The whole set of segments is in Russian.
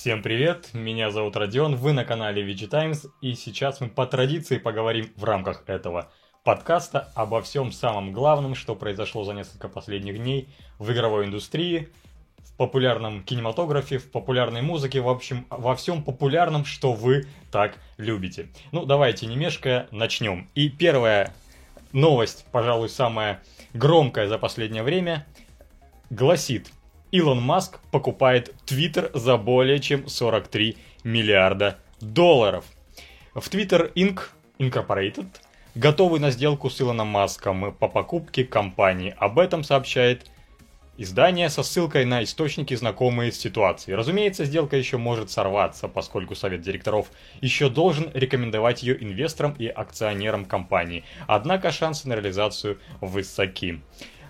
Всем привет, меня зовут Родион, вы на канале VG Times, и сейчас мы по традиции поговорим в рамках этого подкаста обо всем самом главном, что произошло за несколько последних дней в игровой индустрии, в популярном кинематографе, в популярной музыке, в общем, во всем популярном, что вы так любите. Ну, давайте, не мешкая, начнем. И первая новость, пожалуй, самая громкая за последнее время, гласит, Илон Маск покупает Twitter за более чем 43 миллиарда долларов. В Twitter Inc. Incorporated готовы на сделку с Илоном Маском по покупке компании. Об этом сообщает издание со ссылкой на источники, знакомые с ситуацией. Разумеется, сделка еще может сорваться, поскольку совет директоров еще должен рекомендовать ее инвесторам и акционерам компании. Однако шансы на реализацию высоки.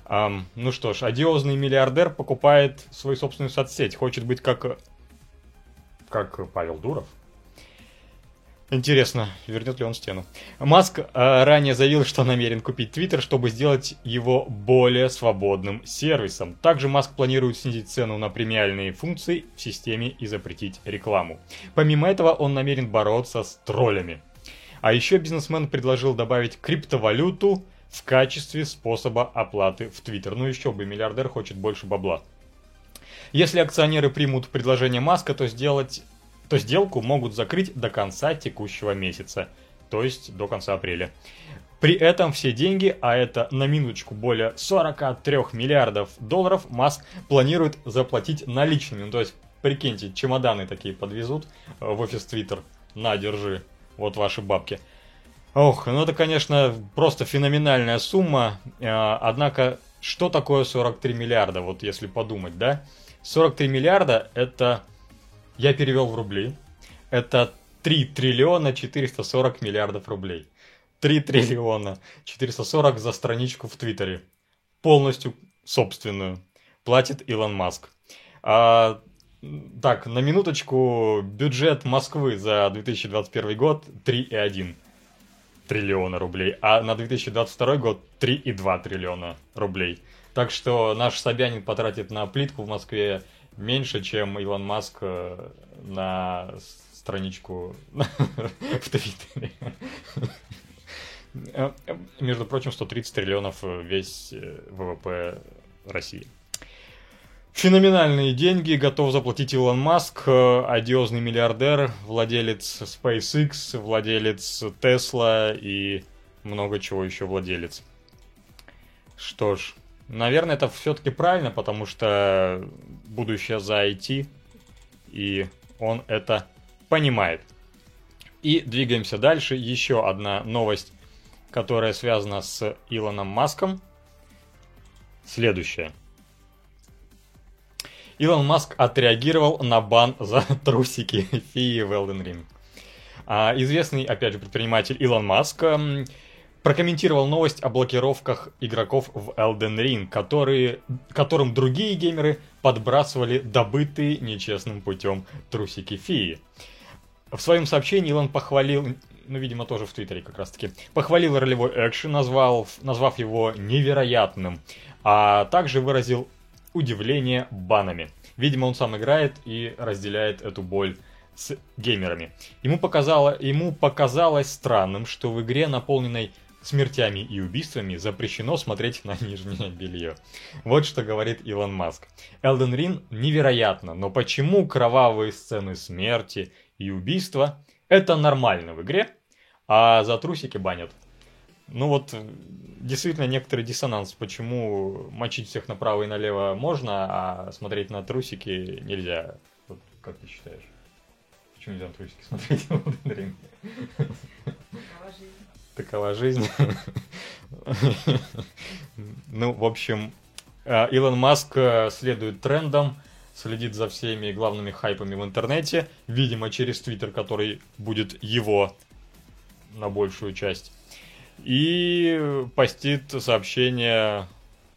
Um, ну что ж, одиозный миллиардер покупает свою собственную соцсеть. Хочет быть как... Как Павел Дуров. Интересно, вернет ли он стену. Маск э, ранее заявил, что намерен купить Твиттер, чтобы сделать его более свободным сервисом. Также Маск планирует снизить цену на премиальные функции в системе и запретить рекламу. Помимо этого, он намерен бороться с троллями. А еще бизнесмен предложил добавить криптовалюту в качестве способа оплаты в Твиттер. Ну еще бы, миллиардер хочет больше бабла. Если акционеры примут предложение Маска, то, сделать, то сделку могут закрыть до конца текущего месяца, то есть до конца апреля. При этом все деньги, а это на минуточку более 43 миллиардов долларов, Маск планирует заплатить наличными. Ну, то есть, прикиньте, чемоданы такие подвезут в офис Твиттер. На, держи, вот ваши бабки. Ох, ну это, конечно, просто феноменальная сумма. А, однако, что такое 43 миллиарда, вот если подумать, да? 43 миллиарда это, я перевел в рубли, это 3 триллиона 440 миллиардов рублей. 3 триллиона 440 за страничку в Твиттере. Полностью собственную. Платит Илон Маск. А, так, на минуточку, бюджет Москвы за 2021 год 3,1 триллиона рублей, а на 2022 год 3,2 триллиона рублей. Так что наш Собянин потратит на плитку в Москве меньше, чем Илон Маск э, на страничку в Твиттере. Э, между прочим, 130 триллионов весь э, ВВП России. Феноменальные деньги готов заплатить Илон Маск, э, одиозный миллиардер, владелец SpaceX, владелец Tesla и много чего еще владелец. Что ж, наверное, это все-таки правильно, потому что будущее за IT, и он это понимает. И двигаемся дальше. Еще одна новость, которая связана с Илоном Маском. Следующая. Илон Маск отреагировал на бан за трусики фии в Elden Ring. Известный, опять же, предприниматель Илон Маск прокомментировал новость о блокировках игроков в Elden Ring, которые, которым другие геймеры подбрасывали добытые нечестным путем трусики фии. В своем сообщении Илон похвалил, ну, видимо, тоже в Твиттере как раз-таки, похвалил ролевой экшен, назвал, назвав его невероятным, а также выразил удивление банами. Видимо, он сам играет и разделяет эту боль с геймерами. Ему, показало, ему показалось странным, что в игре, наполненной смертями и убийствами, запрещено смотреть на нижнее белье. Вот что говорит Илон Маск. Elden Ring невероятно, но почему кровавые сцены смерти и убийства это нормально в игре, а за трусики банят? Ну вот, действительно, некоторый диссонанс, почему мочить всех направо и налево можно, а смотреть на трусики нельзя. Вот, как ты считаешь? Почему нельзя на трусики смотреть Такова жизнь. Ну, в общем, э, Илон Маск э, следует трендам, следит за всеми главными хайпами в интернете, видимо, через Твиттер, который будет его на большую часть и постит сообщения,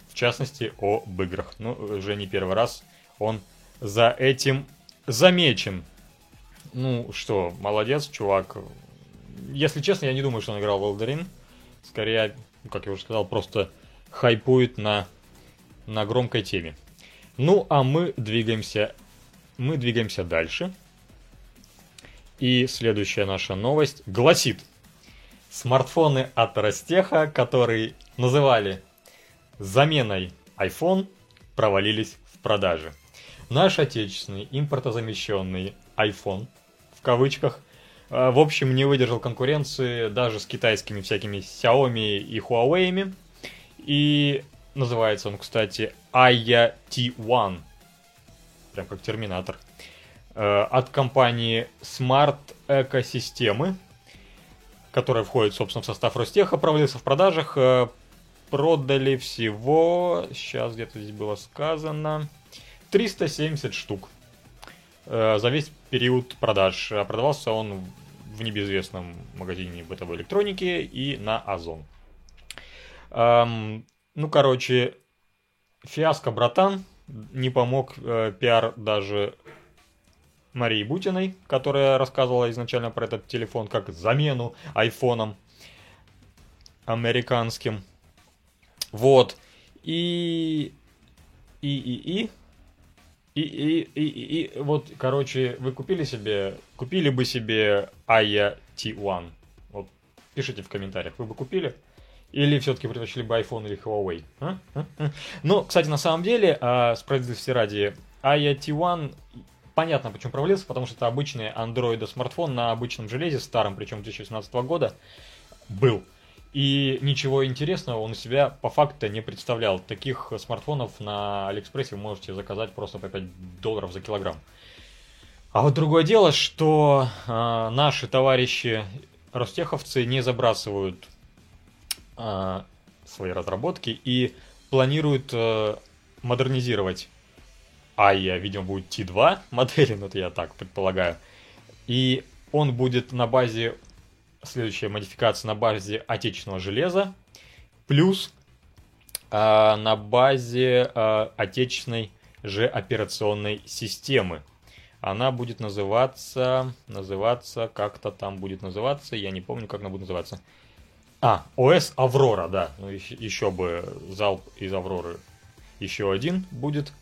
в частности, об играх. Ну, уже не первый раз он за этим замечен. Ну что, молодец, чувак. Если честно, я не думаю, что он играл в Elden Скорее, как я уже сказал, просто хайпует на, на громкой теме. Ну, а мы двигаемся мы двигаемся дальше. И следующая наша новость гласит. Смартфоны от Ростеха, которые называли заменой iPhone, провалились в продаже. Наш отечественный импортозамещенный iPhone, в кавычках, э, в общем, не выдержал конкуренции даже с китайскими всякими Xiaomi и Huawei. И называется он, кстати, Aya T1. Прям как терминатор. Э, от компании Smart Экосистемы, которая входит, собственно, в состав Ростеха, провалился в продажах. Э, продали всего, сейчас где-то здесь было сказано, 370 штук э, за весь период продаж. А продавался он в небезвестном магазине бытовой электроники и на Озон. Эм, ну, короче, фиаско, братан. Не помог э, пиар даже Марии Бутиной, которая рассказывала изначально про этот телефон как замену айфоном американским. Вот. И... И, и, и... И, и, и, и, и вот, короче, вы купили себе, купили бы себе Aya T1. Вот, пишите в комментариях, вы бы купили? Или все-таки предпочли бы iPhone или Huawei? А? А? А? Ну, кстати, на самом деле, а, справедливости ради, Aya T1 понятно, почему провалился, потому что это обычный Android смартфон на обычном железе, старом, причем 2018 года, был. И ничего интересного он у себя по факту не представлял. Таких смартфонов на Алиэкспрессе вы можете заказать просто по 5 долларов за килограмм. А вот другое дело, что э, наши товарищи ростеховцы не забрасывают э, свои разработки и планируют э, модернизировать АИА, видимо, будет T2 модели, ну это я так предполагаю. И он будет на базе следующая модификация на базе отечественного железа, плюс э, на базе э, отечественной же операционной системы. Она будет называться, называться, как-то там будет называться, я не помню, как она будет называться. А, ОС Аврора, да. Ну, еще, еще бы залп из Авроры еще один будет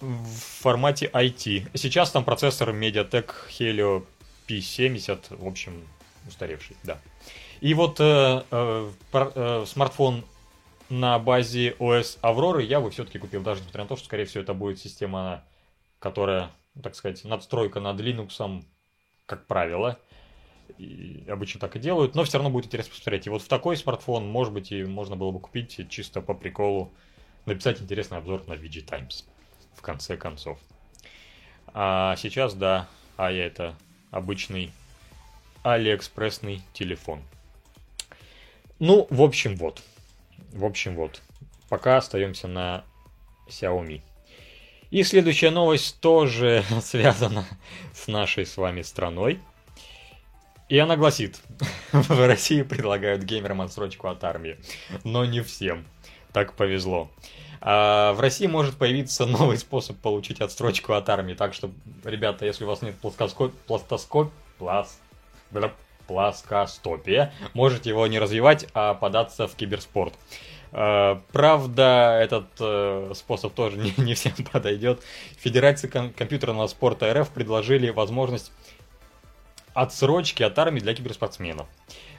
в формате IT. Сейчас там процессор MediaTek Helio P70, в общем, устаревший, да. И вот э, э, э, смартфон на базе OS Aurora я бы все-таки купил, даже несмотря на то, что, скорее всего, это будет система, которая, так сказать, надстройка над Linux, как правило. И обычно так и делают, но все равно будет интересно посмотреть. И вот в такой смартфон, может быть, и можно было бы купить чисто по приколу, написать интересный обзор на VG Times, в конце концов. А сейчас, да, а я это обычный алиэкспрессный телефон. Ну, в общем, вот. В общем, вот. Пока остаемся на Xiaomi. И следующая новость тоже связана с нашей с вами страной. И она гласит, в России предлагают геймерам отсрочку от армии, но не всем. Так повезло. А в России может появиться новый способ получить отстрочку от армии. Так что, ребята, если у вас нет плоскоскоп, пластоскоп, пласт, плоскостопия, можете его не развивать, а податься в киберспорт. А, правда, этот э, способ тоже не, не всем подойдет. Федерации ком- компьютерного спорта РФ предложили возможность отсрочки от армии для киберспортсменов.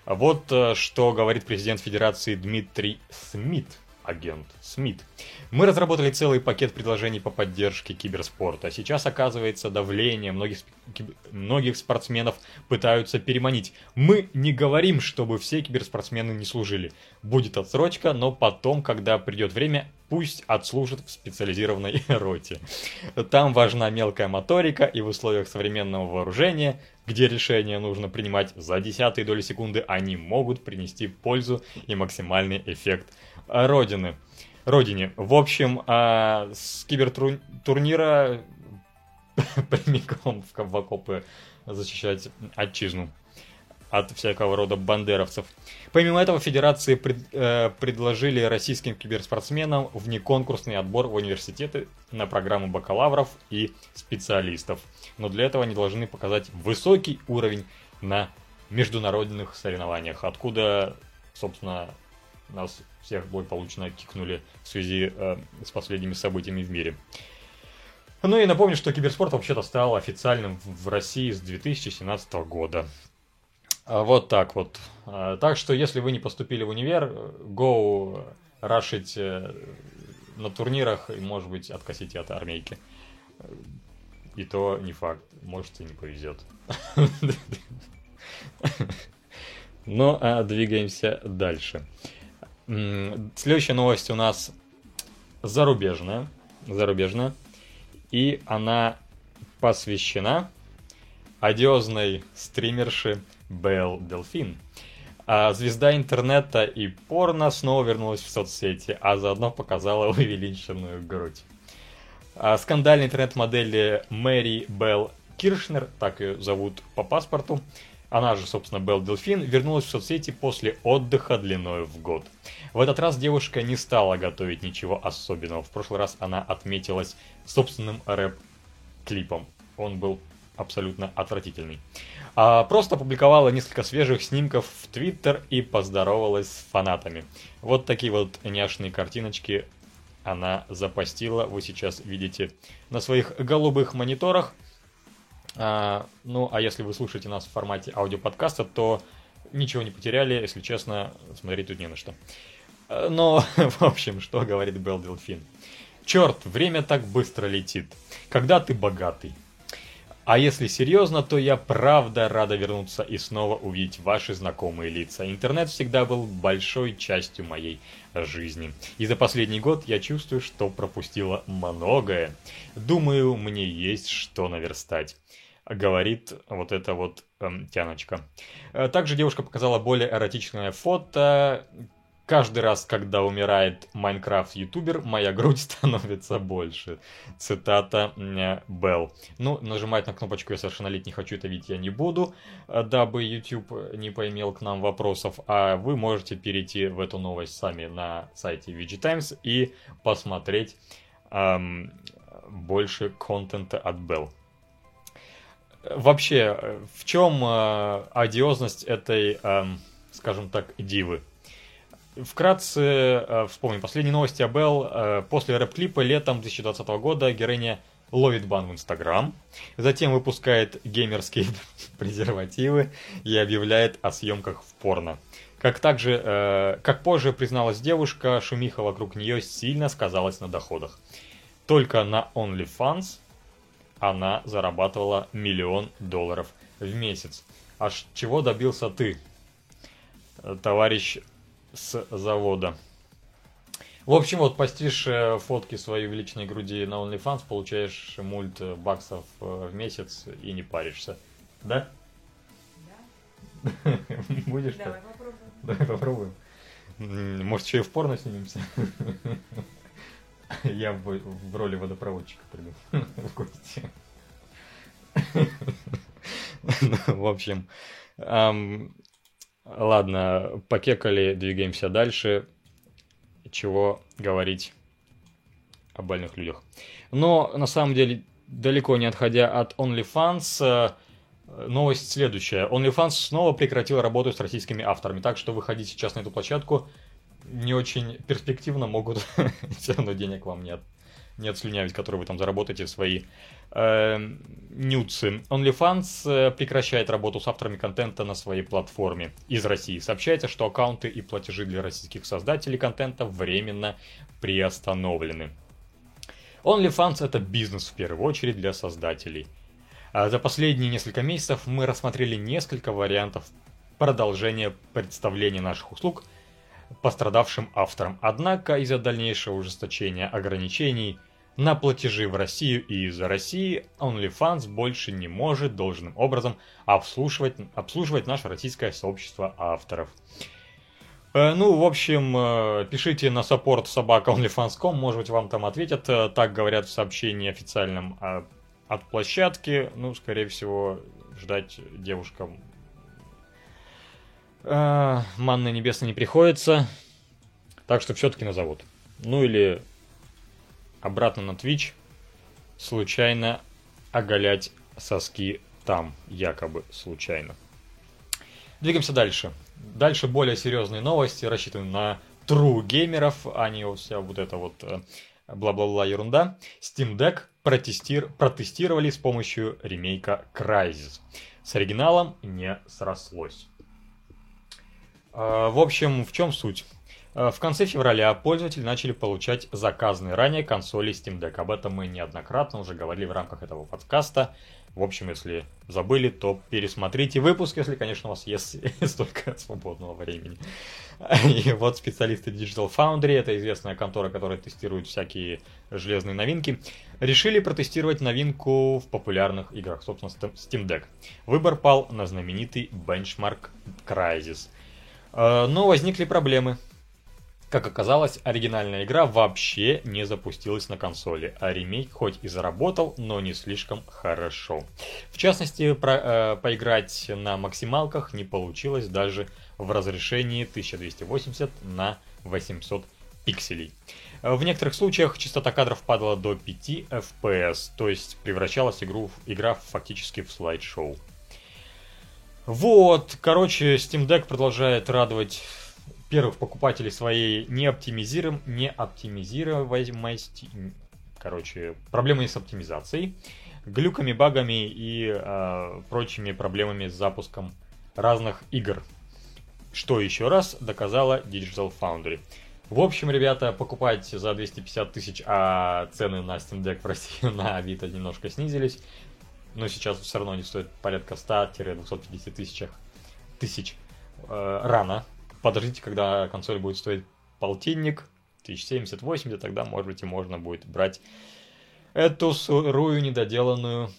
Вот э, что говорит президент Федерации Дмитрий Смит агент Смит. Мы разработали целый пакет предложений по поддержке киберспорта. Сейчас, оказывается, давление многих, многих спортсменов пытаются переманить. Мы не говорим, чтобы все киберспортсмены не служили. Будет отсрочка, но потом, когда придет время, пусть отслужат в специализированной роте. Там важна мелкая моторика, и в условиях современного вооружения, где решения нужно принимать за десятые доли секунды, они могут принести пользу и максимальный эффект родины. Родине. В общем, а, с кибертурнира прямиком в окопы защищать отчизну от всякого рода бандеровцев. Помимо этого, федерации пред, э, предложили российским киберспортсменам внеконкурсный отбор в университеты на программу бакалавров и специалистов. Но для этого они должны показать высокий уровень на международных соревнованиях, откуда, собственно, нас всех благополучно кикнули в связи э, с последними событиями в мире. Ну и напомню, что киберспорт вообще-то стал официальным в России с 2017 года. А вот так вот. А, так что, если вы не поступили в универ, go рашить э, на турнирах и, может быть, откосите от армейки. И то не факт. Может, и не повезет. Но а, двигаемся дальше. Следующая новость у нас зарубежная. Зарубежная. И она посвящена одиозной стримерши Белл Делфин. А звезда интернета и порно снова вернулась в соцсети, а заодно показала увеличенную грудь. А интернет-модели Мэри Белл Киршнер, так ее зовут по паспорту, она же, собственно, Белл Делфин, вернулась в соцсети после отдыха длиной в год. В этот раз девушка не стала готовить ничего особенного. В прошлый раз она отметилась собственным рэп-клипом. Он был абсолютно отвратительный. А просто опубликовала несколько свежих снимков в Твиттер и поздоровалась с фанатами. Вот такие вот няшные картиночки она запостила. Вы сейчас видите на своих голубых мониторах. А, ну, а если вы слушаете нас в формате аудиоподкаста, то ничего не потеряли, если честно, смотреть тут не на что. Но, в общем, что говорит Белл Делфин? Черт, время так быстро летит. Когда ты богатый, а если серьезно, то я правда рада вернуться и снова увидеть ваши знакомые лица. Интернет всегда был большой частью моей жизни. И за последний год я чувствую, что пропустила многое. Думаю, мне есть что наверстать говорит вот эта вот эм, тяночка. Э, также девушка показала более эротичное фото, Каждый раз, когда умирает Майнкрафт-ютубер, моя грудь становится больше. Цитата Белл. Ну, нажимать на кнопочку «Я совершеннолетний хочу это видеть» я не буду, э, дабы YouTube не поимел к нам вопросов. А вы можете перейти в эту новость сами на сайте VG Times и посмотреть эм, больше контента от Белл. Вообще, в чем э, одиозность этой, э, скажем так, дивы? Вкратце э, вспомним последние новости о Белл. Э, после рэп-клипа летом 2020 года героиня ловит бан в Инстаграм, затем выпускает геймерские презервативы и объявляет о съемках в порно. Как также, э, как позже призналась девушка, шумиха вокруг нее сильно сказалась на доходах. Только на OnlyFans она зарабатывала миллион долларов в месяц. А чего добился ты, товарищ с завода. В общем, вот постишь э, фотки своей увеличенной груди на OnlyFans, получаешь мульт баксов э, в месяц и не паришься. Да? Да. Будешь Давай попробуем. Давай попробуем. Может, еще и в порно снимемся? Я в, в роли водопроводчика приду в гости. В общем, Ладно, покекали, двигаемся дальше. Чего говорить о больных людях. Но, на самом деле, далеко не отходя от OnlyFans, э, новость следующая. OnlyFans снова прекратил работу с российскими авторами, так что выходить сейчас на эту площадку не очень перспективно, могут все равно денег вам нет не отслюнявить, которые вы там заработаете свои э, нюцы. OnlyFans э, прекращает работу с авторами контента на своей платформе из России. Сообщается, что аккаунты и платежи для российских создателей контента временно приостановлены. OnlyFans это бизнес в первую очередь для создателей. А за последние несколько месяцев мы рассмотрели несколько вариантов продолжения представления наших услуг – пострадавшим авторам. Однако из-за дальнейшего ужесточения ограничений на платежи в Россию и из-за России OnlyFans больше не может должным образом обслуживать, обслуживать наше российское сообщество авторов. Э, ну, в общем, э, пишите на саппорт собака OnlyFans.com, может быть, вам там ответят. Э, так говорят в сообщении официальном от площадки. Ну, скорее всего, ждать девушкам манны небесной не приходится. Так что все-таки назовут. Ну или обратно на Twitch случайно оголять соски там, якобы случайно. Двигаемся дальше. Дальше более серьезные новости, рассчитаны на true геймеров, а не вся вот эта вот э, бла-бла-бла ерунда, Steam Deck протестир... протестировали с помощью ремейка Crysis. С оригиналом не срослось. А, в общем, в чем суть? А, в конце февраля пользователи начали получать заказанные ранее консоли Steam Deck. Об этом мы неоднократно уже говорили в рамках этого подкаста. В общем, если забыли, то пересмотрите выпуск, если, конечно, у вас есть столько свободного времени. И вот специалисты Digital Foundry, это известная контора, которая тестирует всякие железные новинки, решили протестировать новинку в популярных играх, собственно, Steam Deck. Выбор пал на знаменитый Benchmark Crysis. Э, но возникли проблемы. Как оказалось, оригинальная игра вообще не запустилась на консоли, а ремейк хоть и заработал, но не слишком хорошо. В частности, про, э, поиграть на максималках не получилось даже в разрешении 1280 на 800 пикселей. В некоторых случаях частота кадров падала до 5 FPS, то есть превращалась игру, игра фактически в слайд-шоу. Вот, короче, Steam Deck продолжает радовать первых покупателей своей неоптимизиром, неоптимизируемости, короче, проблемами с оптимизацией, глюками, багами и э, прочими проблемами с запуском разных игр. Что еще раз доказала Digital Foundry. В общем, ребята, покупайте за 250 тысяч, а цены на Steam Deck в России на Авито немножко снизились. Но сейчас все равно они стоят порядка 100-250 тысяч, тысяч э, рано подождите, когда консоль будет стоить полтинник, 1070-80, тогда, может быть, и можно будет брать эту сырую недоделанную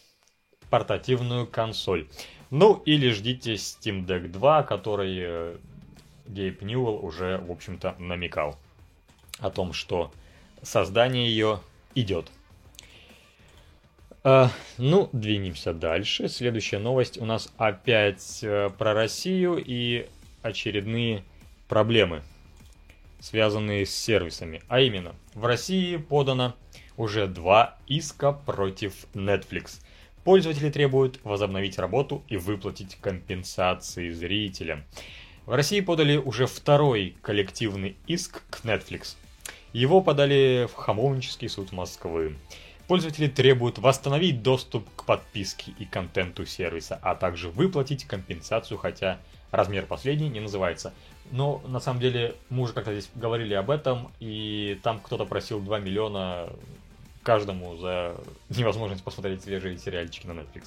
портативную консоль. Ну, или ждите Steam Deck 2, который э, Гейб Ньюэлл уже, в общем-то, намекал о том, что создание ее идет. Uh, ну, двинемся дальше. Следующая новость у нас опять uh, про Россию и очередные проблемы, связанные с сервисами. А именно, в России подано уже два иска против Netflix. Пользователи требуют возобновить работу и выплатить компенсации зрителям. В России подали уже второй коллективный иск к Netflix. Его подали в Хамовнический суд Москвы. Пользователи требуют восстановить доступ к подписке и контенту сервиса, а также выплатить компенсацию, хотя размер последний не называется. Но на самом деле мы уже как-то здесь говорили об этом, и там кто-то просил 2 миллиона каждому за невозможность посмотреть свежие сериальчики на Netflix.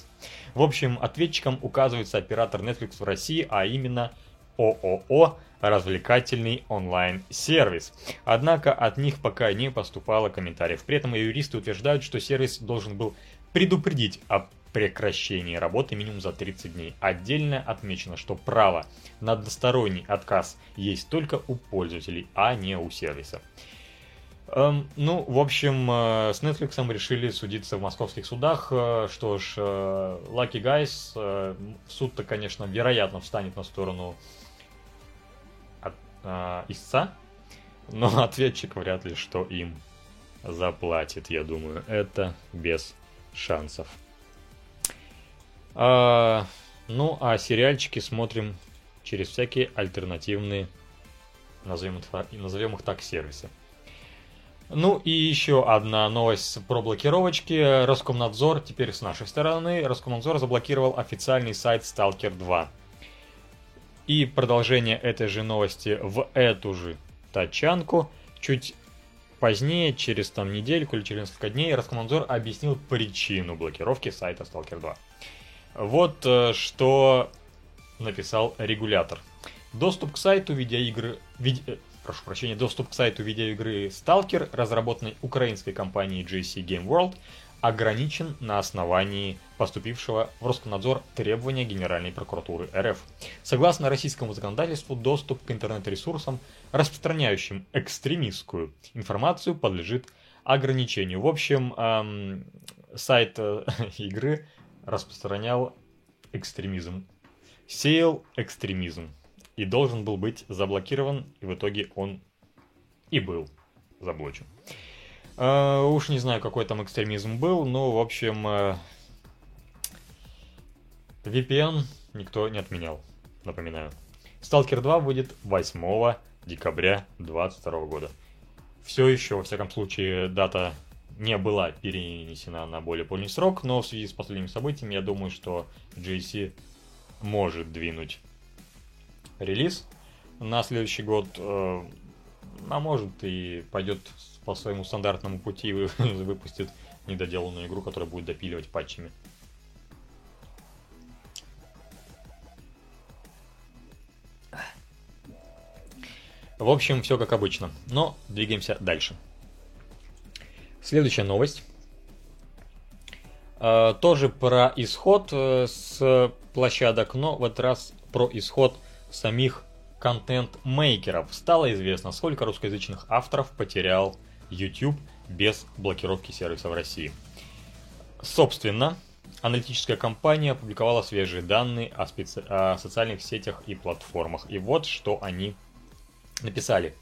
В общем, ответчиком указывается оператор Netflix в России, а именно ООО развлекательный онлайн-сервис. Однако от них пока не поступало комментариев. При этом юристы утверждают, что сервис должен был предупредить о прекращении работы минимум за 30 дней. Отдельно отмечено, что право на односторонний отказ есть только у пользователей, а не у сервиса. Эм, ну, в общем, э, с Netflix решили судиться в московских судах. Э, что ж, э, Lucky Guys, э, суд-то, конечно, вероятно встанет на сторону э, истца, но ответчик вряд ли что им заплатит, я думаю. Это без шансов. А, ну, а сериальчики смотрим через всякие альтернативные, назовем, назовем их так, сервисы. Ну и еще одна новость про блокировочки. Роскомнадзор, теперь с нашей стороны, Роскомнадзор заблокировал официальный сайт Stalker 2. И продолжение этой же новости в эту же тачанку. Чуть позднее, через там недельку или через несколько дней, Роскомнадзор объяснил причину блокировки сайта Stalker 2. Вот э, что написал регулятор. Доступ к сайту видеоигры... Виде, э, прошу прощения, доступ к сайту видеоигры Stalker, разработанной украинской компанией JC Game World, ограничен на основании поступившего в Роскомнадзор требования Генеральной прокуратуры РФ. Согласно российскому законодательству, доступ к интернет-ресурсам, распространяющим экстремистскую информацию, подлежит ограничению. В общем, эм, сайт э, игры распространял экстремизм, сеял экстремизм и должен был быть заблокирован, и в итоге он и был заблочен. Uh, уж не знаю, какой там экстремизм был, но, в общем, uh, VPN никто не отменял, напоминаю. Stalker 2 будет 8 декабря 2022 года. Все еще, во всяком случае, дата не была перенесена на более поздний срок, но в связи с последними событиями я думаю, что GSC может двинуть релиз на следующий год, э, а может и пойдет по своему стандартному пути выпустит недоделанную игру, которая будет допиливать патчами. В общем, все как обычно. Но двигаемся дальше. Следующая новость. Э, тоже про исход э, с площадок, но в этот раз про исход самих контент-мейкеров. Стало известно, сколько русскоязычных авторов потерял YouTube без блокировки сервиса в России. Собственно, аналитическая компания опубликовала свежие данные о, специ... о социальных сетях и платформах. И вот что они написали.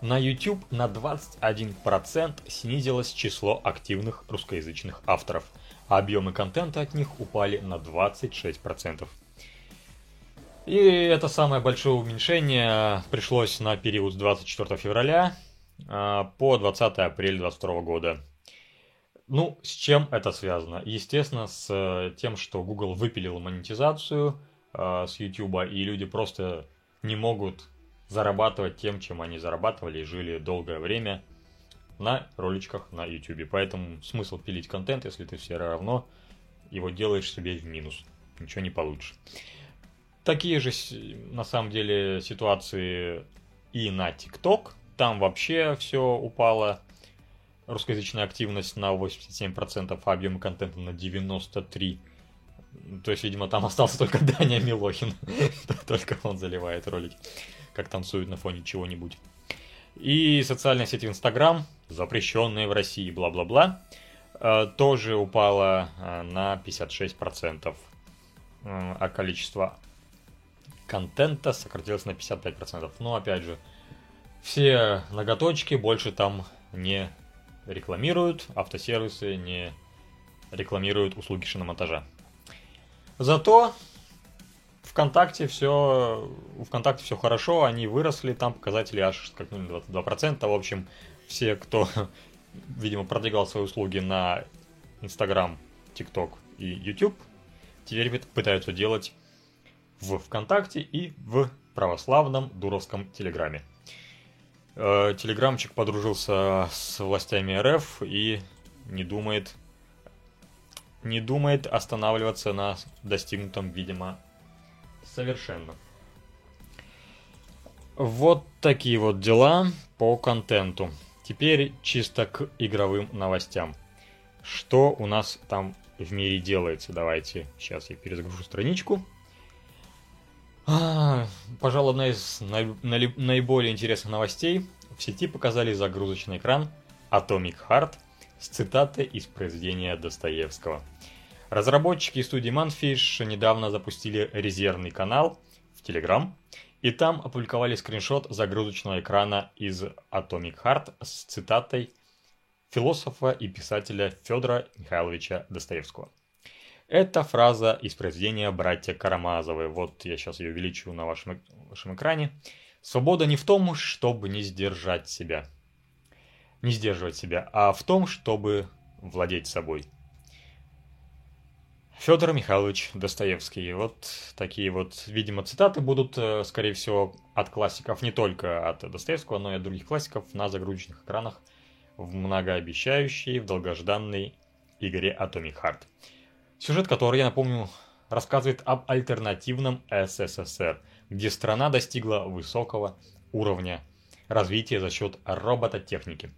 На YouTube на 21% снизилось число активных русскоязычных авторов, а объемы контента от них упали на 26%. И это самое большое уменьшение пришлось на период с 24 февраля по 20 апреля 2022 года. Ну, с чем это связано? Естественно, с э, тем, что Google выпилил монетизацию э, с YouTube, и люди просто не могут зарабатывать тем, чем они зарабатывали и жили долгое время на роличках на YouTube. Поэтому смысл пилить контент, если ты все равно его делаешь себе в минус. Ничего не получишь. Такие же, на самом деле, ситуации и на TikTok. Там вообще все упало. Русскоязычная активность на 87%, а объем контента на 93%. То есть, видимо, там остался только Даня Милохин. Только он заливает ролики как танцуют на фоне чего-нибудь. И социальная сеть Инстаграм, запрещенная в России, бла-бла-бла, э, тоже упала э, на 56%, э, а количество контента сократилось на 55%. Но опять же, все ноготочки больше там не рекламируют, автосервисы не рекламируют услуги шиномонтажа. Зато ВКонтакте все, у ВКонтакте все хорошо, они выросли, там показатели аж скакнули 22%. В общем, все, кто, видимо, продвигал свои услуги на Инстаграм, ТикТок и YouTube, теперь пытаются делать в ВКонтакте и в православном дуровском Телеграме. Э, телеграмчик подружился с властями РФ и не думает не думает останавливаться на достигнутом, видимо, Совершенно. Вот такие вот дела по контенту. Теперь чисто к игровым новостям. Что у нас там в мире делается? Давайте, сейчас я перезагружу страничку. А, пожалуй, одна из наиболее интересных новостей. В сети показали загрузочный экран Atomic Heart с цитатой из произведения Достоевского – Разработчики студии Manfish недавно запустили резервный канал в Telegram, и там опубликовали скриншот загрузочного экрана из Atomic Heart с цитатой философа и писателя Федора Михайловича Достоевского. Это фраза из произведения «Братья Карамазовы». Вот я сейчас ее увеличу на вашем, вашем экране. «Свобода не в том, чтобы не сдержать себя». Не сдерживать себя, а в том, чтобы владеть собой – Федор Михайлович Достоевский. Вот такие вот, видимо, цитаты будут, э, скорее всего, от классиков не только от Достоевского, но и от других классиков на загрузочных экранах в многообещающей, в долгожданной игре Atomic Heart. Сюжет, который, я напомню, рассказывает об альтернативном СССР, где страна достигла высокого уровня развития за счет робототехники.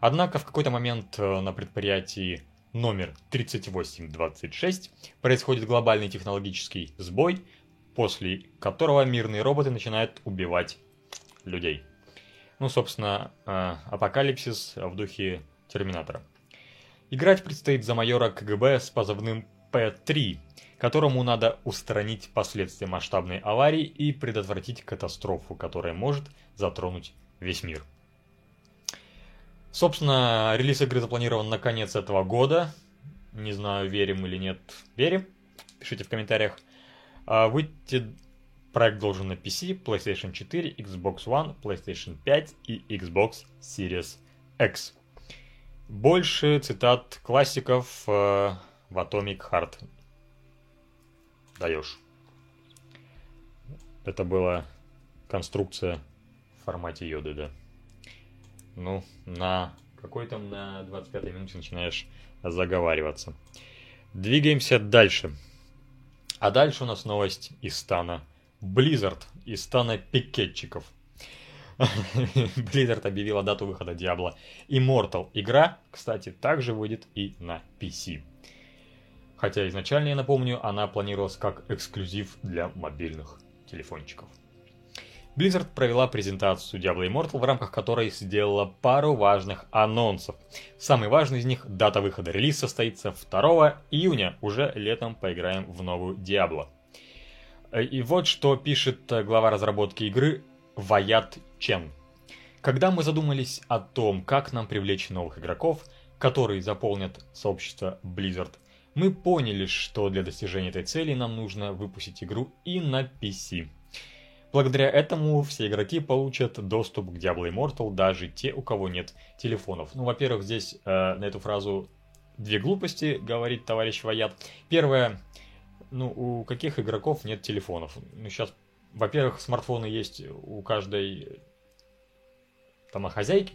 Однако в какой-то момент э, на предприятии номер 3826 происходит глобальный технологический сбой, после которого мирные роботы начинают убивать людей. Ну, собственно, э, апокалипсис в духе Терминатора. Играть предстоит за майора КГБ с позывным П-3, которому надо устранить последствия масштабной аварии и предотвратить катастрофу, которая может затронуть весь мир. Собственно, релиз игры запланирован на конец этого года. Не знаю, верим или нет. Верим? Пишите в комментариях. А, выйти проект должен на PC, PlayStation 4, Xbox One, PlayStation 5 и Xbox Series X. Больше цитат классиков э, в Atomic Heart. Даешь. Это была конструкция в формате йоды, да. Ну, на какой там на 25 минуте начинаешь заговариваться. Двигаемся дальше. А дальше у нас новость из стана Blizzard, из стана пикетчиков. Blizzard объявила дату выхода Diablo Immortal. Игра, кстати, также выйдет и на PC. Хотя изначально, я напомню, она планировалась как эксклюзив для мобильных телефончиков. Blizzard провела презентацию Diablo Immortal, в рамках которой сделала пару важных анонсов. Самый важный из них – дата выхода. Релиз состоится 2 июня. Уже летом поиграем в новую Diablo. И вот что пишет глава разработки игры Ваят Чен. Когда мы задумались о том, как нам привлечь новых игроков, которые заполнят сообщество Blizzard, мы поняли, что для достижения этой цели нам нужно выпустить игру и на PC. Благодаря этому все игроки получат доступ к Diablo Immortal, даже те, у кого нет телефонов. Ну, во-первых, здесь э, на эту фразу две глупости, говорит товарищ Ваят. Первое, ну, у каких игроков нет телефонов? Ну, сейчас, во-первых, смартфоны есть у каждой домохозяйки,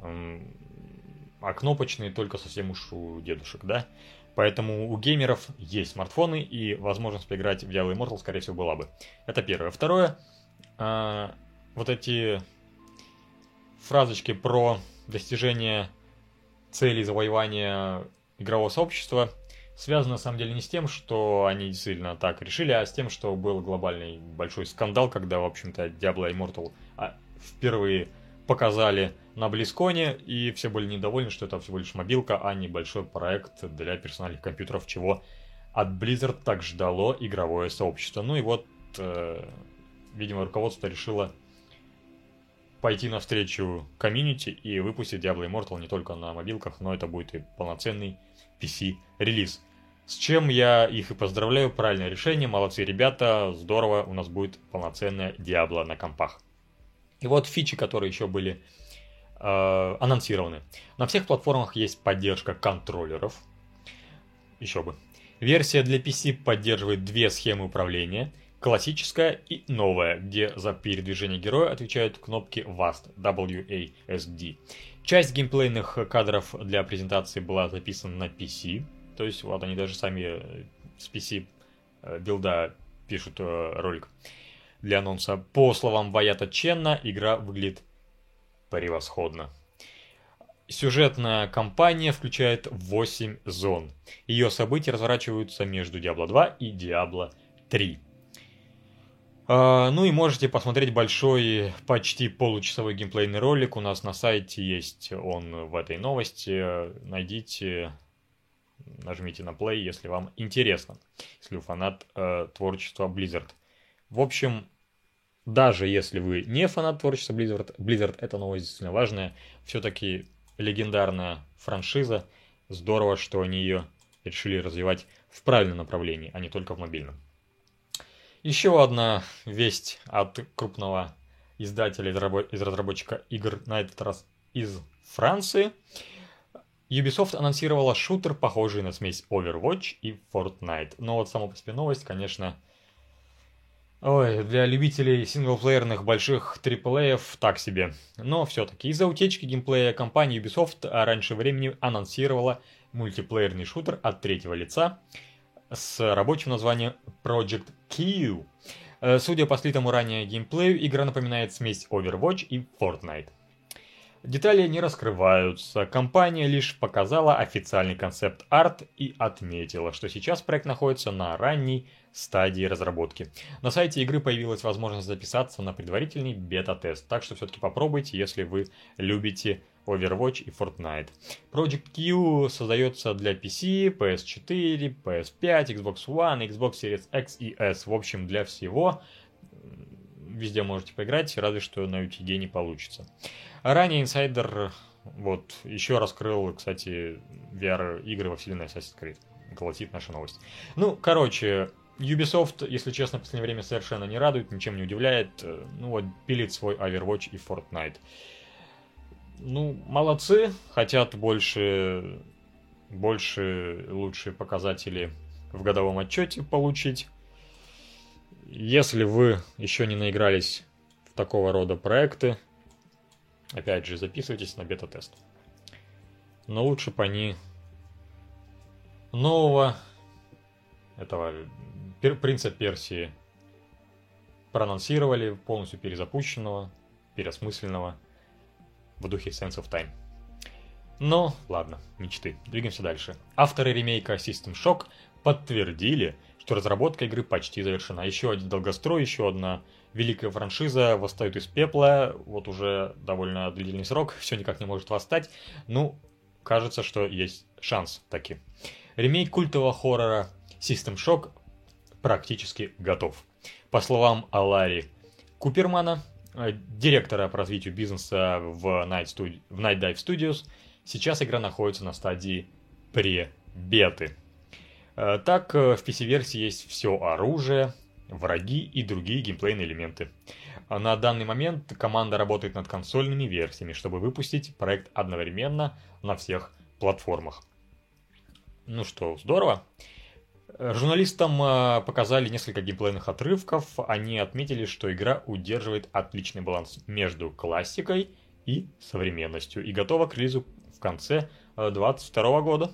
а кнопочные только совсем уж у дедушек, да? Поэтому у геймеров есть смартфоны, и возможность поиграть в Diablo Immortal, скорее всего, была бы. Это первое. Второе, э, вот эти фразочки про достижение целей завоевания игрового сообщества связано на самом деле не с тем, что они действительно так решили, а с тем, что был глобальный большой скандал, когда, в общем-то, Diablo Immortal а, впервые показали на Близконе, и все были недовольны, что это всего лишь мобилка, а не большой проект для персональных компьютеров, чего от Blizzard так ждало игровое сообщество. Ну и вот, э, видимо, руководство решило пойти навстречу комьюнити и выпустить Diablo Immortal не только на мобилках, но это будет и полноценный PC-релиз. С чем я их и поздравляю, правильное решение, молодцы ребята, здорово, у нас будет полноценная Diablo на компах. И вот фичи, которые еще были э, анонсированы. На всех платформах есть поддержка контроллеров. Еще бы. Версия для PC поддерживает две схемы управления. Классическая и новая, где за передвижение героя отвечают кнопки WASD, WASD. Часть геймплейных кадров для презентации была записана на PC. То есть вот они даже сами э, с PC э, билда пишут э, ролик для анонса. По словам Ваята Ченна, игра выглядит превосходно. Сюжетная кампания включает 8 зон. Ее события разворачиваются между Diablo 2 и Diablo 3. Uh, ну и можете посмотреть большой, почти получасовой геймплейный ролик. У нас на сайте есть он в этой новости. Найдите, нажмите на play, если вам интересно. Если вы фанат uh, творчества Blizzard. В общем, даже если вы не фанат творчества Blizzard, Blizzard это новость действительно важная. Все-таки легендарная франшиза. Здорово, что они ее решили развивать в правильном направлении, а не только в мобильном. Еще одна весть от крупного издателя из разработчика игр, на этот раз из Франции. Ubisoft анонсировала шутер, похожий на смесь Overwatch и Fortnite. Но вот сама по себе новость, конечно, Ой, для любителей синглплеерных больших AAA так себе. Но все-таки из-за утечки геймплея компания Ubisoft раньше времени анонсировала мультиплеерный шутер от третьего лица с рабочим названием Project Q. Э, судя по слитому ранее геймплею, игра напоминает смесь Overwatch и Fortnite. Детали не раскрываются, компания лишь показала официальный концепт-арт и отметила, что сейчас проект находится на ранней стадии разработки. На сайте игры появилась возможность записаться на предварительный бета-тест, так что все-таки попробуйте, если вы любите Overwatch и Fortnite. Project Q создается для PC, PS4, PS5, Xbox One, Xbox Series X и S. В общем, для всего везде можете поиграть, разве что на UTD не получится. Ранее инсайдер вот еще раскрыл, кстати, VR-игры во вселенной Assassin's Creed. Гласит наша новость. Ну, короче, Ubisoft, если честно, в последнее время совершенно не радует, ничем не удивляет. Ну вот, пилит свой Overwatch и Fortnite. ну, молодцы, хотят больше, больше лучшие показатели в годовом отчете получить. Если вы еще не наигрались в такого рода проекты, опять же, записывайтесь на бета-тест. Но лучше бы они нового этого принца Персии проанонсировали, полностью перезапущенного, переосмысленного в духе Sense of Time. Но, ладно, мечты. Двигаемся дальше. Авторы ремейка System Shock подтвердили, что разработка игры почти завершена. Еще один долгострой, еще одна великая франшиза восстает из пепла. Вот уже довольно длительный срок, все никак не может восстать. Ну, кажется, что есть шанс таки. Ремейк культового хоррора System Shock практически готов. По словам Алари Купермана, э, директора по развитию бизнеса в Night, Studi- в Night Dive Studios, сейчас игра находится на стадии пре-беты. Э, так, э, в PC-версии есть все оружие, враги и другие геймплейные элементы. На данный момент команда работает над консольными версиями, чтобы выпустить проект одновременно на всех платформах. Ну что, здорово. Журналистам э, показали несколько геймплейных отрывков. Они отметили, что игра удерживает отличный баланс между классикой и современностью и готова к релизу в конце 2022 года.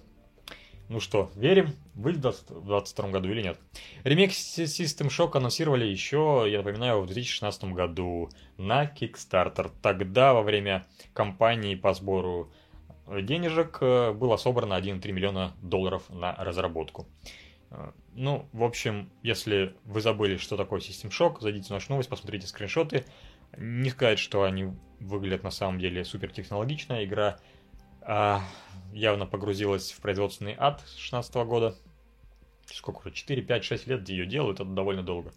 Ну что, верим? Выйдет в 2022 году или нет? Ремейк System Shock анонсировали еще, я напоминаю, в 2016 году на Kickstarter. Тогда во время кампании по сбору денежек э, было собрано 1,3 миллиона долларов на разработку. Э, ну, в общем, если вы забыли, что такое System Shock, зайдите в нашу новость, посмотрите скриншоты. Не сказать, что они выглядят на самом деле супер технологично. Игра явно погрузилась в производственный ад с 16 года. Сколько уже? 4, 5, 6 лет ее делают, это довольно долго.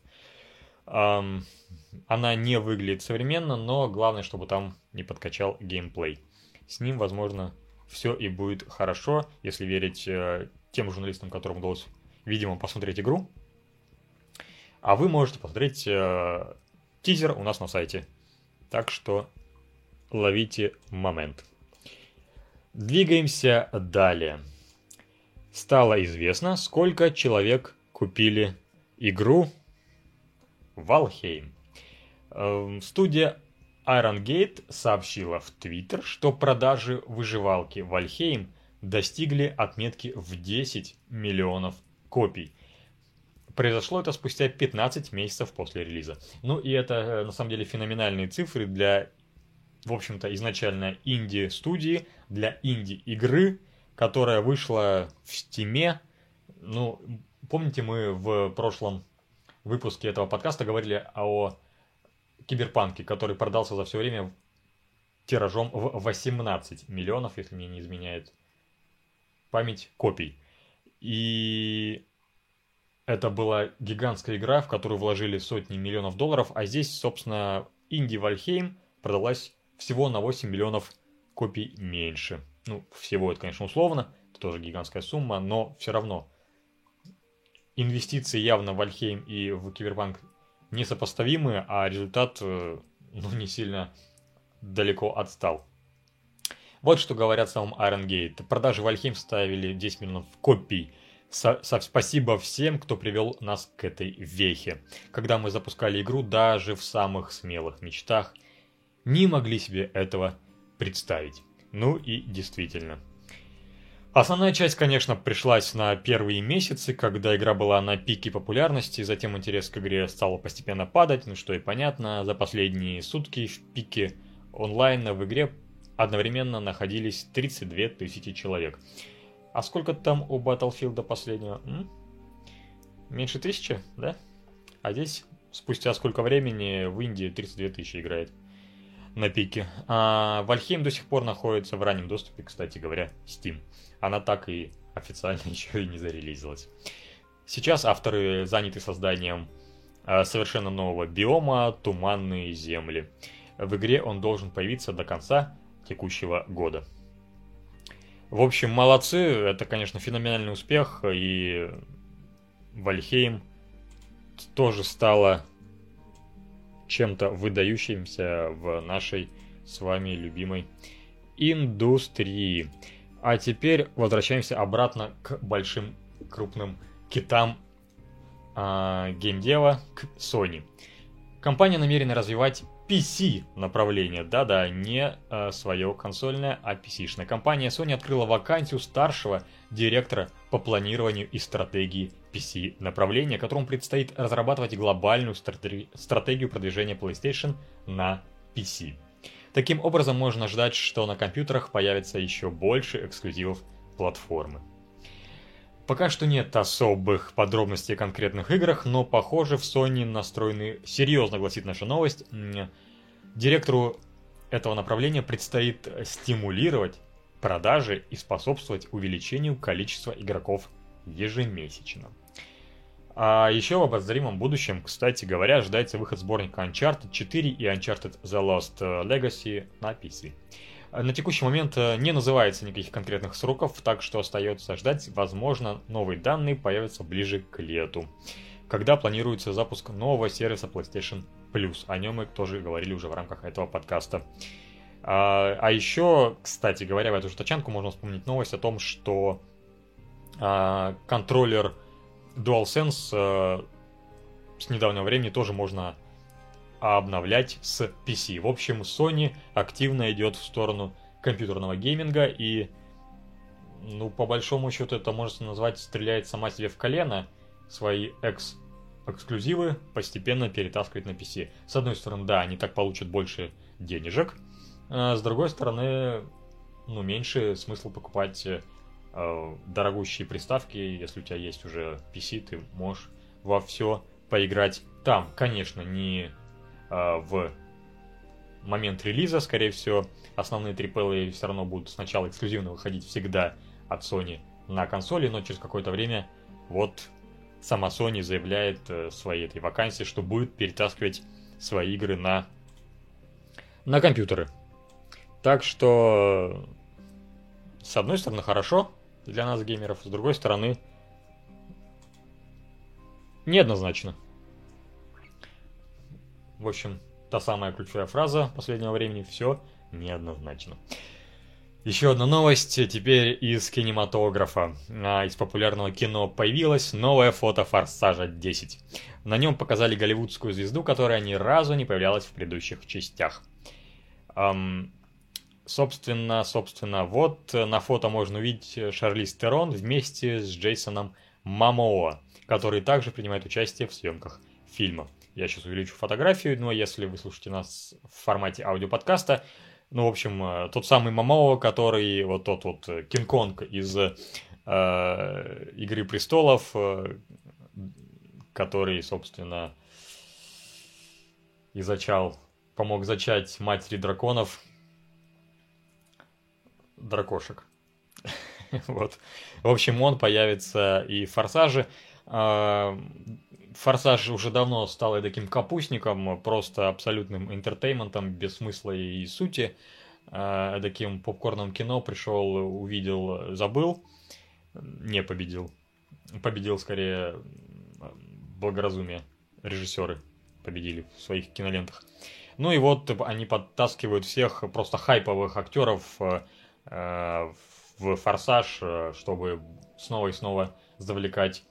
Она не выглядит современно, но главное, чтобы там не подкачал геймплей. С ним, возможно, все и будет хорошо, если верить э, тем журналистам, которым удалось видимо, посмотреть игру. А вы можете посмотреть э, тизер у нас на сайте. Так что ловите момент. Двигаемся далее. Стало известно, сколько человек купили игру Valheim. Э, студия Iron Gate сообщила в Твиттер, что продажи выживалки Valheim достигли отметки в 10 миллионов копий. Произошло это спустя 15 месяцев после релиза. Ну и это э, на самом деле феноменальные цифры для, в общем-то, изначально инди-студии, для инди-игры, которая вышла в Стиме. Ну, помните, мы в прошлом выпуске этого подкаста говорили о Киберпанке, который продался за все время тиражом в 18 миллионов, если мне не изменяет память, копий. И это была гигантская игра, в которую вложили сотни миллионов долларов, а здесь, собственно, Инди Вальхейм продалась всего на 8 миллионов копий меньше. Ну, всего это, конечно, условно, это тоже гигантская сумма, но все равно инвестиции явно в Valheim и в Киберпанк несопоставимы, а результат, э, ну, не сильно далеко отстал. Вот что говорят в самом Iron Gate. Продажи Valheim составили 10 миллионов копий. Со со спасибо всем, кто привел нас к этой вехе. Когда мы запускали игру, даже в самых смелых мечтах не могли себе этого представить. Ну и действительно. Основная часть, конечно, пришлась на первые месяцы, когда игра была на пике популярности, затем интерес к игре стал постепенно падать, ну что и понятно, за последние сутки в пике онлайна в игре одновременно находились 32 тысячи человек. А сколько там у Battlefield последнего? М? Меньше тысячи, да? А здесь спустя сколько времени в Индии 32 тысячи играет на пике. А Вальхейм до сих пор находится в раннем доступе, кстати говоря, Steam. Она так и официально еще и не зарелизилась. Сейчас авторы заняты созданием а, совершенно нового биома «Туманные земли». В игре он должен появиться до конца текущего года. В общем, молодцы, это, конечно, феноменальный успех, и Вальхейм тоже стала чем-то выдающимся в нашей с вами любимой индустрии. А теперь возвращаемся обратно к большим крупным китам э, геймдева, к Sony. Компания намерена развивать PC направление, да-да, не э, свое консольное, а PC-шное. Компания Sony открыла вакансию старшего директора по планированию и стратегии PC направления, которому предстоит разрабатывать глобальную стратеги- стратегию продвижения PlayStation на PC. Таким образом, можно ждать, что на компьютерах появится еще больше эксклюзивов платформы. Пока что нет особых подробностей о конкретных играх, но похоже в Sony настроены серьезно, гласит наша новость. Директору этого направления предстоит стимулировать продажи и способствовать увеличению количества игроков ежемесячно. А еще в обозримом будущем, кстати говоря, ожидается выход сборника Uncharted 4 и Uncharted The Lost Legacy на PC. На текущий момент э, не называется никаких конкретных сроков, так что остается ждать. Возможно, новые данные появятся ближе к лету, когда планируется запуск нового сервиса PlayStation Plus. О нем мы тоже говорили уже в рамках этого подкаста. А, а еще, кстати говоря, в эту же тачанку можно вспомнить новость о том, что а, контроллер DualSense а, с недавнего времени тоже можно обновлять с PC. В общем, Sony активно идет в сторону компьютерного гейминга и, ну, по большому счету, это можно назвать стреляет сама себе в колено. Свои экс эксклюзивы постепенно перетаскивать на PC. С одной стороны, да, они так получат больше денежек, а с другой стороны, ну, меньше смысл покупать э, дорогущие приставки, если у тебя есть уже PC, ты можешь во все поиграть там. Конечно, не в момент релиза, скорее всего, основные AAA все равно будут сначала эксклюзивно выходить всегда от Sony на консоли, но через какое-то время вот сама Sony заявляет э, своей этой вакансии, что будет перетаскивать свои игры на, на компьютеры. Так что, с одной стороны, хорошо для нас, геймеров, с другой стороны, неоднозначно. В общем, та самая ключевая фраза последнего времени «все неоднозначно». Еще одна новость теперь из кинематографа. А, из популярного кино появилось новое фото «Форсажа 10». На нем показали голливудскую звезду, которая ни разу не появлялась в предыдущих частях. Эм, собственно, собственно, вот на фото можно увидеть Шарлиз Терон вместе с Джейсоном Мамоа, который также принимает участие в съемках фильма. Я сейчас увеличу фотографию, но если вы слушаете нас в формате аудиоподкаста, ну, в общем, э, тот самый Мамоа, который вот тот вот э, Кинг-Конг из э, Игры престолов, э, который, собственно, и зачал, помог зачать матери драконов, дракошек. вот. В общем, он появится и в Форсаже. Форсаж уже давно стал таким капустником, просто абсолютным интертейментом, без смысла и сути. Э, таким попкорным кино пришел, увидел, забыл, не победил. Победил скорее благоразумие. Режиссеры победили в своих кинолентах. Ну и вот они подтаскивают всех просто хайповых актеров э, в «Форсаж», э, чтобы снова и снова завлекать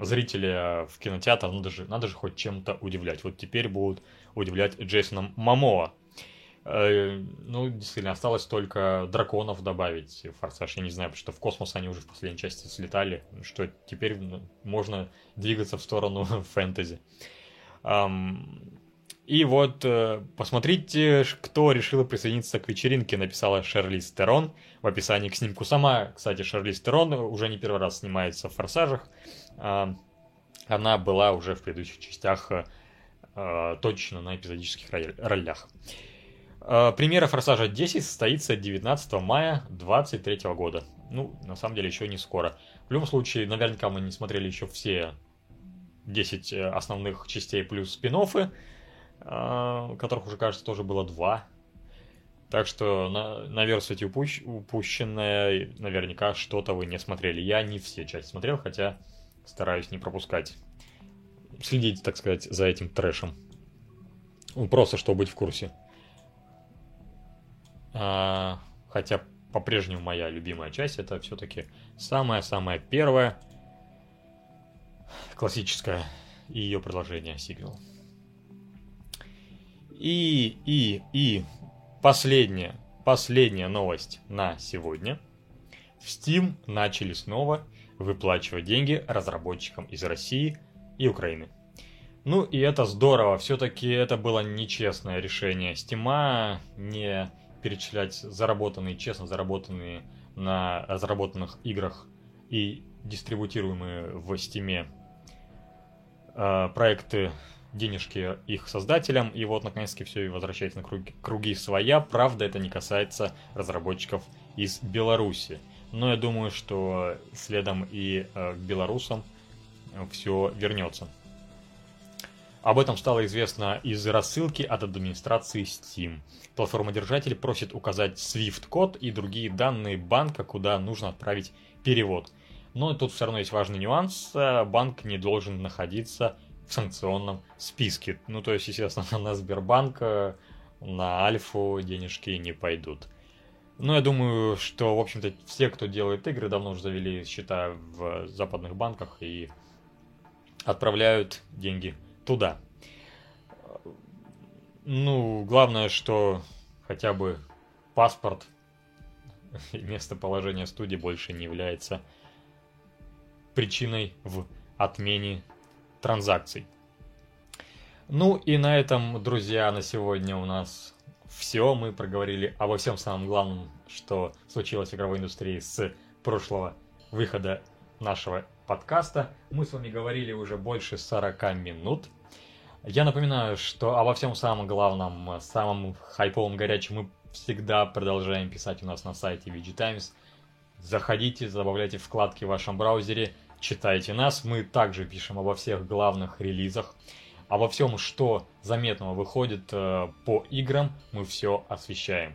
зрителя в кинотеатр, надо же, надо же хоть чем-то удивлять. Вот теперь будут удивлять Джейсоном Мамоа. Э, ну, действительно, осталось только драконов добавить в Форсаж. Я не знаю, потому что в космос они уже в последней части слетали, что теперь ну, можно двигаться в сторону фэнтези. И вот э, посмотрите, кто решил присоединиться к вечеринке, написала Шерли Стерон в описании к снимку. Сама, кстати, Шерли Стерон уже не первый раз снимается в «Форсажах». А, она была уже в предыдущих частях э, э, точно на эпизодических ролях. Премьера «Форсажа 10» состоится 19 мая 2023 года. Ну, на самом деле, еще не скоро. В любом случае, наверняка мы не смотрели еще все 10 основных частей плюс спин. А, которых уже, кажется, тоже было два. Так что на, на версии упущ, упущенное, наверняка что-то вы не смотрели. Я не все части смотрел, хотя стараюсь не пропускать. Следить, так сказать, за этим трэшем. Просто, чтобы быть в курсе. А, хотя по-прежнему моя любимая часть, это все-таки самая-самая первая классическая и ее продолжение сиквел. И, и, и последняя, последняя новость на сегодня. В Steam начали снова выплачивать деньги разработчикам из России и Украины. Ну и это здорово, все-таки это было нечестное решение Стима не перечислять заработанные, честно заработанные на разработанных играх и дистрибутируемые в Стиме э, проекты денежки их создателям, и вот наконец-таки все и возвращается на круги, круги своя. Правда, это не касается разработчиков из Беларуси. Но я думаю, что следом и э, к белорусам все вернется. Об этом стало известно из рассылки от администрации Steam. Платформодержатель просит указать SWIFT-код и другие данные банка, куда нужно отправить перевод. Но тут все равно есть важный нюанс. Банк не должен находиться в санкционном списке. Ну, то есть, естественно, на Сбербанк, на Альфу денежки не пойдут. Но я думаю, что, в общем-то, все, кто делает игры, давно уже завели счета в западных банках и отправляют деньги туда. Ну, главное, что хотя бы паспорт и местоположение студии больше не является причиной в отмене транзакций. Ну и на этом, друзья, на сегодня у нас все. Мы проговорили обо всем самом главном, что случилось в игровой индустрии с прошлого выхода нашего подкаста. Мы с вами говорили уже больше 40 минут. Я напоминаю, что обо всем самом главном, самом хайповом, горячем мы всегда продолжаем писать у нас на сайте VG Times. Заходите, добавляйте вкладки в вашем браузере, читайте нас. Мы также пишем обо всех главных релизах, обо всем, что заметного выходит э, по играм, мы все освещаем.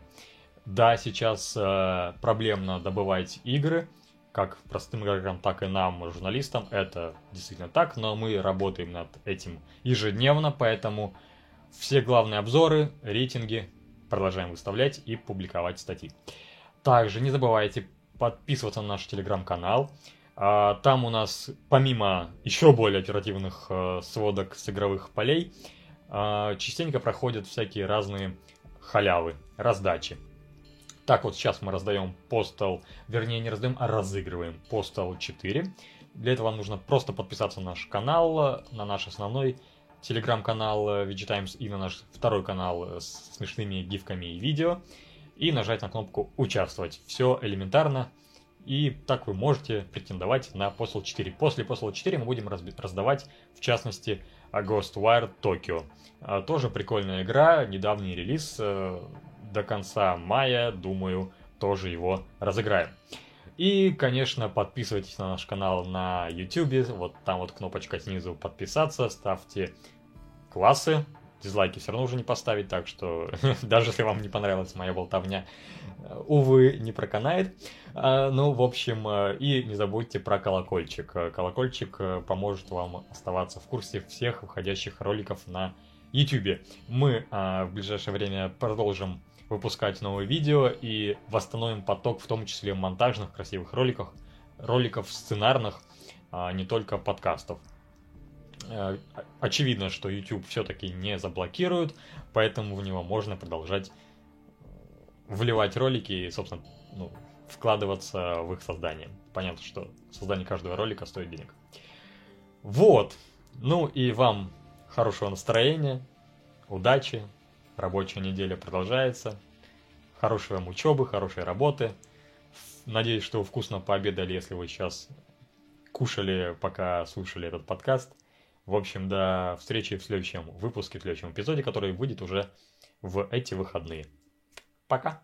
Да, сейчас э, проблемно добывать игры, как простым игрокам, так и нам, журналистам, это действительно так, но мы работаем над этим ежедневно, поэтому все главные обзоры, рейтинги продолжаем выставлять и публиковать статьи. Также не забывайте подписываться на наш телеграм-канал. А, там у нас, помимо еще более оперативных э, сводок с игровых полей, а, частенько проходят всякие разные халявы, раздачи. Так вот, сейчас мы раздаем Postal, вернее не раздаем, а разыгрываем Postal 4. Для этого вам нужно просто подписаться на наш канал, на наш основной телеграм-канал VG и на наш второй канал с смешными гифками и видео. И нажать на кнопку «Участвовать». Все элементарно. И так вы можете претендовать на Postal 4. После Postal 4 мы будем раздавать, в частности, Ghostwire Tokyo. А, тоже прикольная игра, недавний релиз, э, до конца мая, думаю, тоже его разыграем. И, конечно, подписывайтесь на наш канал на YouTube, вот там вот кнопочка снизу подписаться, ставьте классы, дизлайки все равно уже не поставить, так что даже если вам не понравилась моя болтовня, увы, не проканает. А, ну, в общем, э, и не забудьте про колокольчик. Колокольчик э, поможет вам оставаться в курсе всех выходящих роликов на YouTube. Мы а, в ближайшее время продолжим выпускать новые видео и восстановим поток, в том числе монтажных красивых роликов, роликов сценарных, а не только подкастов. Э, очевидно, что YouTube все-таки не заблокирует, поэтому в него можно продолжать э, вливать ролики и, собственно, ну, вкладываться в их создание. Понятно, что создание каждого ролика стоит денег. Вот. Ну и вам хорошего настроения, удачи, Рабочая неделя продолжается. Хорошей вам учебы, хорошей работы. Надеюсь, что вы вкусно пообедали, если вы сейчас кушали, пока слушали этот подкаст. В общем, до встречи в следующем выпуске, в следующем эпизоде, который выйдет уже в эти выходные. Пока!